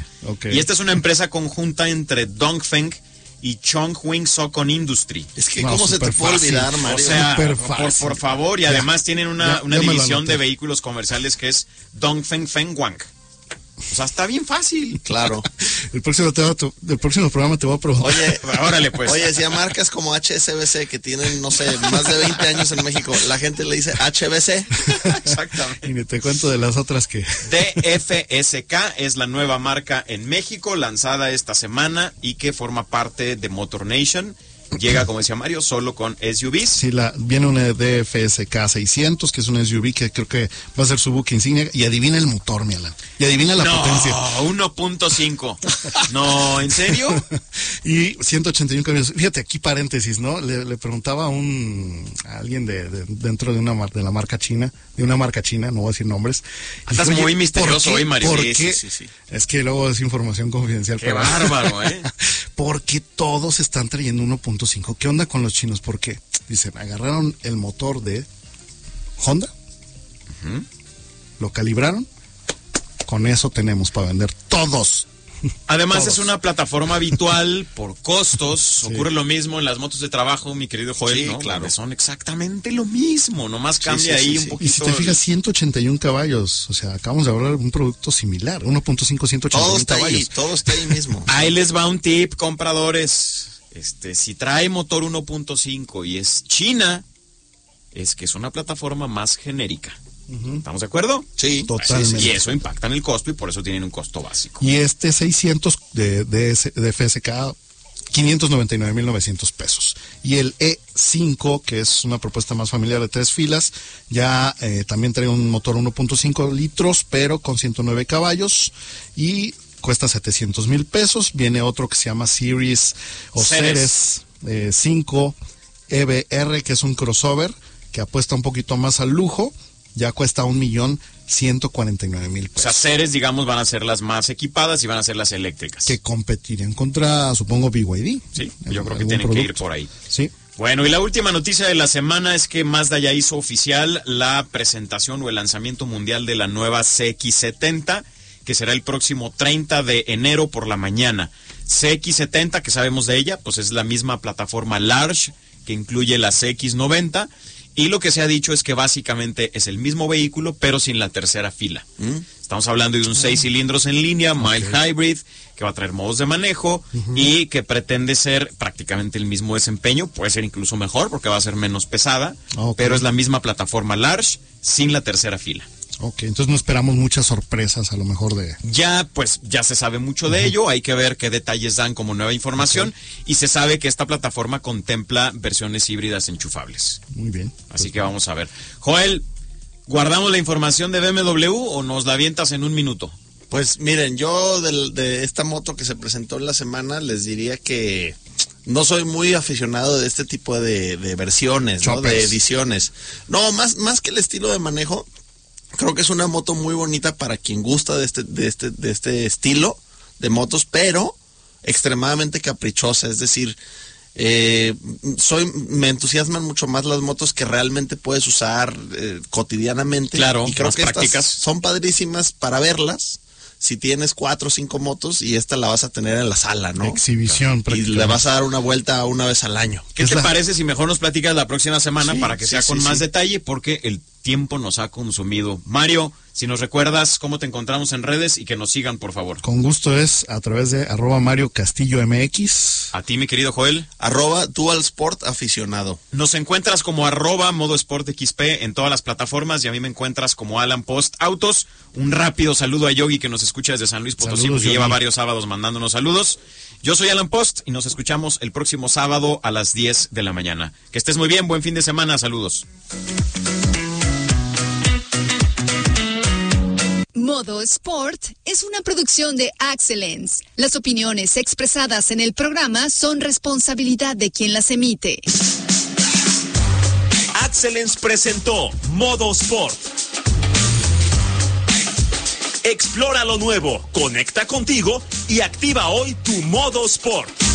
Y esta es una empresa conjunta entre Dongfeng y Chongqing Sokon Industry. Es que, ¿cómo se te puede olvidar, O Mario? sea, Súper por, fácil. por favor, y Ya. además tienen una, Ya- una ya división de vehículos comerciales que es Dongfeng Fengwang. O sea, está bien fácil. claro. El próximo, te- el próximo programa te voy a preguntar. Oye, Órale, pues. Oye, si a marcas como HSBC que tienen, no sé, más de 20 años en México, la gente le dice HBC. Exactamente. Y ni te cuento de las otras que... DFSK es la nueva marca en México, lanzada esta semana y que forma parte de Motor Nation. Llega, como decía Mario, solo con SUVs. Sí, la, viene una DFSK 600, que es una SUV que creo que va a ser su buque insignia. Y adivina el motor, mi Alan. Y adivina la no, potencia. 1.5. No, ¿en serio? y 181 caballos. Fíjate, aquí paréntesis, ¿no? Le, le preguntaba a un a alguien de, de- dentro de una mar- de la marca china, de una marca china, no voy a decir nombres. Dije, muy "Oye, misterioso hoy, Mario". ¿Por Sí, qué?". sí, sí, sí. Es que luego es información confidencial. Qué bárbaro, ¿eh? porque todos están trayendo 1.5. ¿Qué onda con los chinos? Porque dicen, agarraron el motor de Honda, lo calibraron, con eso tenemos para vender todos. Además Todos. es una plataforma habitual por costos. Ocurre lo mismo en las motos de trabajo, mi querido Joel, Sí, ¿no? claro. Son exactamente lo mismo, nomás cambia sí, sí, ahí sí. un poquito. Y si te fijas, 181 caballos. O sea, acabamos de hablar de un producto similar, 1.5, 181 Todo está ahí, caballos. todo está ahí mismo. Ahí les va un tip, compradores. Este, si trae motor 1.5 y es China, es que es una plataforma más genérica. ¿Estamos de acuerdo? Sí, Totalmente. Y eso impacta en el costo y por eso tienen un costo básico. Y este 600 de, de, de FSK, 599.900 pesos. Y el E5, que es una propuesta más familiar de tres filas, ya eh, también trae un motor 1.5 litros, pero con 109 caballos y cuesta 700 mil pesos. Viene otro que se llama Series o Ceres. Ceres eh, 5 EBR, que es un crossover que apuesta un poquito más al lujo. Ya cuesta un millón ciento cuarenta y nueve mil O pesos sea, Ceres, digamos, van a ser las más equipadas y van a ser las eléctricas. que competirían contra, supongo, BYD. Sí, yo creo que tienen que ir por ahí. Sí. Bueno, y la última noticia de la semana es que Mazda ya hizo oficial la presentación o el lanzamiento mundial de la nueva CX70, que será el próximo 30 de enero por la mañana. CX70, que sabemos de ella, pues es la misma plataforma Large que incluye la CX90. Y lo que se ha dicho es que básicamente es el mismo vehículo, pero sin la tercera fila. Estamos hablando de un seis cilindros en línea, mild hybrid, que va a traer modos de manejo y que pretende ser prácticamente el mismo desempeño, puede ser incluso mejor porque va a ser menos pesada, pero es la misma plataforma large sin la tercera fila. Ok, entonces no esperamos muchas sorpresas a lo mejor de... Ya, pues, ya se sabe mucho de ello, hay que ver qué detalles dan como nueva información y se sabe que esta plataforma contempla versiones híbridas enchufables. Muy bien. Así que vamos a ver. Joel, ¿guardamos la información de BMW o nos la avientas en un minuto? Pues miren, yo del- de, esta moto que se presentó en la semana les diría que no soy muy aficionado de este tipo de, de versiones, ¿no? De ediciones. No, más, más que el estilo de manejo, creo que es una moto muy bonita para quien gusta de este, de este, de este estilo de motos, pero extremadamente caprichosa, es decir, eh, soy, me entusiasman mucho más las motos que realmente puedes usar eh, cotidianamente. Claro, y creo más que estas prácticas. son padrísimas para verlas. Si tienes cuatro o cinco motos y esta la vas a tener en la sala, ¿no? Exhibición Y prácticamente. le vas a dar una vuelta una vez al año. ¿Qué Es te la- parece si mejor nos platicas la próxima semana Sí, para que sí, sea sí, con más sí. detalle? Porque el tiempo nos ha consumido. Mario, si nos recuerdas cómo te encontramos en redes y que nos sigan, por favor. Con gusto es a través de arroba Mario Castillo MX. A ti, mi querido Joel. Arroba Dual Sport aficionado. Nos encuentras como arroba modo sport XP en todas las plataformas y a mí me encuentras como Alan Post Autos. Un rápido saludo a Yogi que nos escucha desde San Luis Potosí Saludos, porque lleva varios sábados mandándonos saludos. Yo soy Alan Post y nos escuchamos el próximo sábado a las 10 de la mañana. Que estés muy bien, buen fin de semana, saludos. Modo Sport es una producción de Excellence. Las opiniones expresadas en el programa son responsabilidad de quien las emite. Excellence presentó Modo Sport. Explora lo nuevo, conecta contigo y activa hoy tu modo Sport.